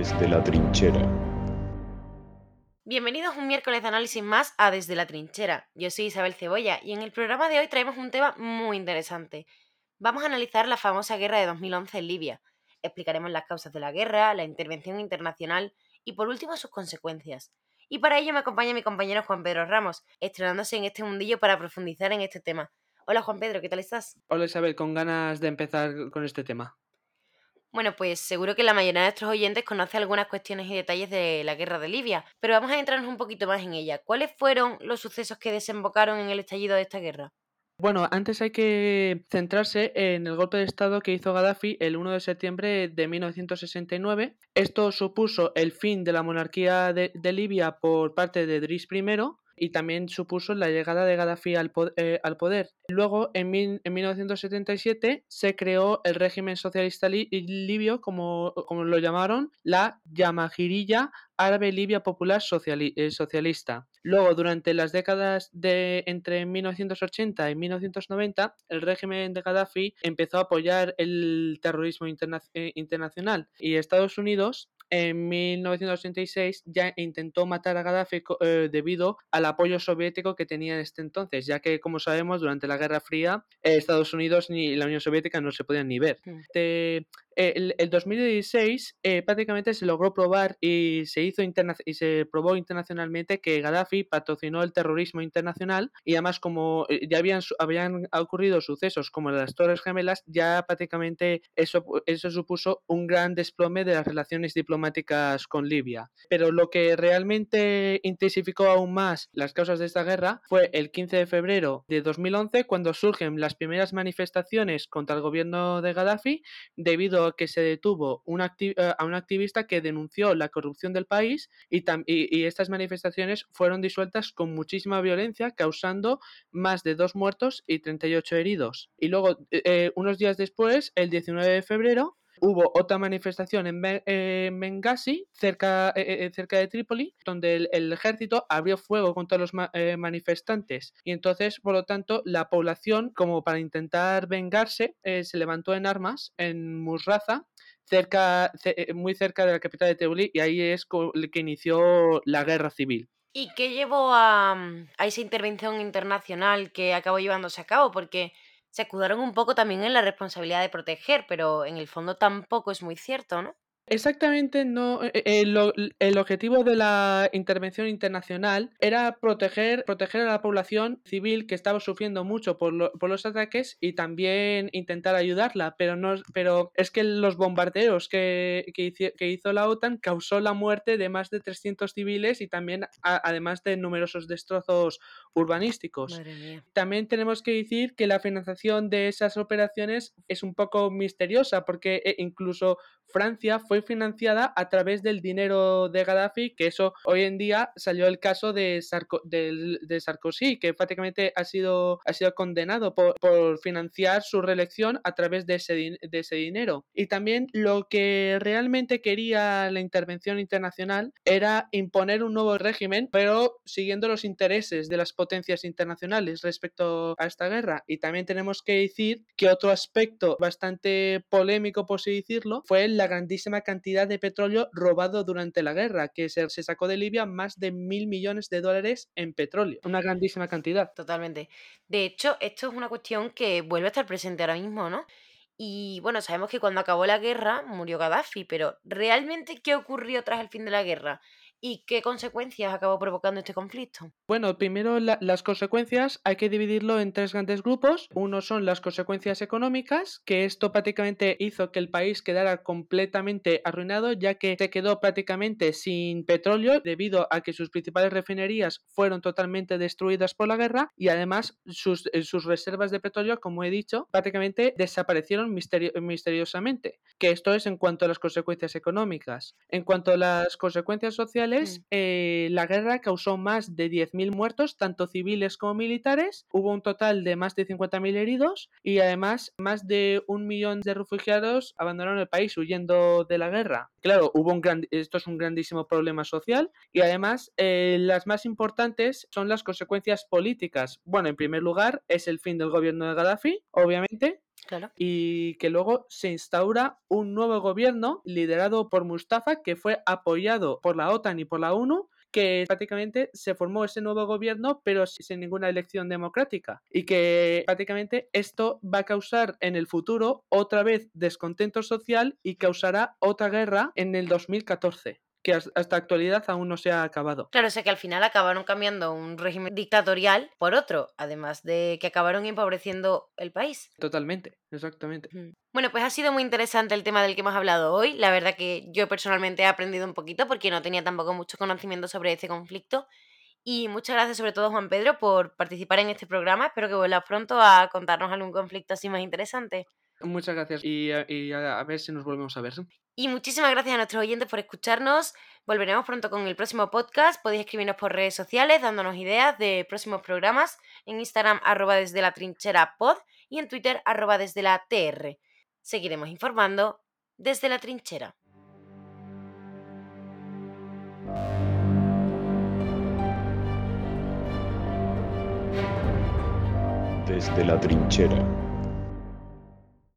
Desde la trinchera. Bienvenidos un miércoles de análisis más a Desde la Trinchera. Yo soy Isabel Cebolla y en el programa de hoy traemos un tema muy interesante. Vamos a analizar la famosa guerra de 2011 en Libia. Explicaremos las causas de la guerra, la intervención internacional y por último sus consecuencias. Y para ello me acompaña mi compañero Juan Pedro Ramos, estrenándose en este mundillo para profundizar en este tema. Hola Juan Pedro, ¿qué tal estás? Hola Isabel, con ganas de empezar con este tema. Bueno, pues seguro que la mayoría de nuestros oyentes conoce algunas cuestiones y detalles de la guerra de Libia, pero vamos a entrarnos un poquito más en ella. ¿Cuáles fueron los sucesos que desembocaron en el estallido de esta guerra? Bueno, antes hay que centrarse en el golpe de Estado que hizo Gaddafi el 1 de septiembre de 1969. Esto supuso el fin de la monarquía de, Libia por parte de Driss I y también supuso la llegada de Gaddafi al, eh, poder. Luego, en, 1977, se creó el régimen socialista libio, como, como, lo llamaron, la Yamahirilla Árabe Libia Popular eh, Socialista. Luego, durante las décadas de entre 1980 y 1990, el régimen de Gaddafi empezó a apoyar el terrorismo eh, internacional y Estados Unidos en 1986 ya intentó matar a Gaddafi eh, debido al apoyo soviético que tenía en este entonces, ya que, como sabemos, durante la Guerra Fría, Estados Unidos ni la Unión Soviética no se podían ni ver. Mm. El, 2016 eh, prácticamente se logró probar y se hizo y se probó internacionalmente que Gaddafi patrocinó el terrorismo internacional y además como eh, ya habían, habían ocurrido sucesos como las Torres Gemelas, ya prácticamente eso, eso supuso un gran desplome de las relaciones diplomáticas con Libia. Pero lo que realmente intensificó aún más las causas de esta guerra fue el 15 de febrero de 2011 cuando surgen las primeras manifestaciones contra el gobierno de Gaddafi debido a que se detuvo eh, a un activista que denunció la corrupción del país y, y, estas manifestaciones fueron disueltas con muchísima violencia causando más de dos muertos y 38 heridos. Y luego, eh, eh, unos días después, el 19 de febrero, hubo otra manifestación en Benghazi, cerca, eh, eh, cerca de Trípoli, donde el, ejército abrió fuego contra los eh, manifestantes. Y entonces, por lo tanto, la población, como para intentar vengarse, se levantó en armas en Musraza, cerca, muy cerca de la capital de Trípoli, y ahí es que inició la guerra civil. ¿Y qué llevó a esa intervención internacional que acabó llevándose a cabo? Porque se escudaron un poco también en la responsabilidad de proteger, pero en el fondo tampoco es muy cierto, ¿no? Exactamente, no. Eh, eh, el, objetivo de la intervención internacional era proteger, proteger a la población civil que estaba sufriendo mucho por, los ataques y también intentar ayudarla, pero no, pero es que los bombardeos que, que, hizo la OTAN causó la muerte de más de 300 civiles y también además de numerosos destrozos urbanísticos. También tenemos que decir que la financiación de esas operaciones es un poco misteriosa porque eh, incluso Francia fue financiada a través del dinero de Gaddafi, que eso hoy en día salió el caso de, de, Sarkozy, que prácticamente ha sido, ha sido condenado por, financiar su reelección a través de ese, de ese dinero. Y también lo que realmente quería la intervención internacional era imponer un nuevo régimen, pero siguiendo los intereses de las potencias internacionales respecto a esta guerra. Y también tenemos que decir que otro aspecto bastante polémico, por así decirlo, fue la grandísima cantidad de petróleo robado durante la guerra, que se, sacó de Libia más de mil millones de dólares en petróleo. Una grandísima cantidad. Totalmente. De hecho, esto es una cuestión que vuelve a estar presente ahora mismo, ¿no? Y bueno, sabemos que cuando acabó la guerra murió Gaddafi, pero ¿realmente qué ocurrió tras el fin de la guerra? ¿Y qué consecuencias acabó provocando este conflicto? Bueno, primero las consecuencias hay que dividirlo en tres grandes grupos. Uno son las consecuencias económicas, que esto prácticamente hizo que el país quedara completamente arruinado, ya que se quedó prácticamente sin petróleo debido a que sus principales refinerías fueron totalmente destruidas por la guerra y además sus, eh, sus reservas de petróleo, como he dicho, prácticamente desaparecieron misteriosamente. Que esto es en cuanto a las consecuencias económicas. En cuanto a las consecuencias sociales, Mm. Eh, la guerra causó más de 10.000 muertos, tanto civiles como militares. Hubo un total de más de 50.000 heridos y además más de un millón de refugiados abandonaron el país huyendo de la guerra. Claro, hubo un gran, esto es un grandísimo problema social y además eh, las más importantes son las consecuencias políticas. Bueno, en primer lugar es el fin del gobierno de Gaddafi, obviamente, Y que luego se instaura un nuevo gobierno liderado por Mustafa que fue apoyado por la OTAN y por la ONU que prácticamente se formó ese nuevo gobierno pero sin ninguna elección democrática y que prácticamente esto va a causar en el futuro otra vez descontento social y causará otra guerra en el 2014 que hasta actualidad aún no se ha acabado. Claro, o sea que al final acabaron cambiando un régimen dictatorial por otro, además de que acabaron empobreciendo el país. Totalmente, exactamente. Bueno, pues ha sido muy interesante el tema del que hemos hablado hoy. La verdad que yo personalmente he aprendido un poquito porque no tenía tampoco mucho conocimiento sobre este conflicto. Y muchas gracias sobre todo Juan Pedro por participar en este programa. Espero que vuelvas pronto a contarnos algún conflicto así más interesante. Muchas gracias y, a, ver si nos volvemos a ver. Y muchísimas gracias a nuestros oyentes por escucharnos. Volveremos pronto con el próximo podcast. Podéis escribirnos por redes sociales dándonos ideas de próximos programas en Instagram arroba desde la trinchera pod y en Twitter arroba desde la tr. Seguiremos informando desde la trinchera. Desde la trinchera.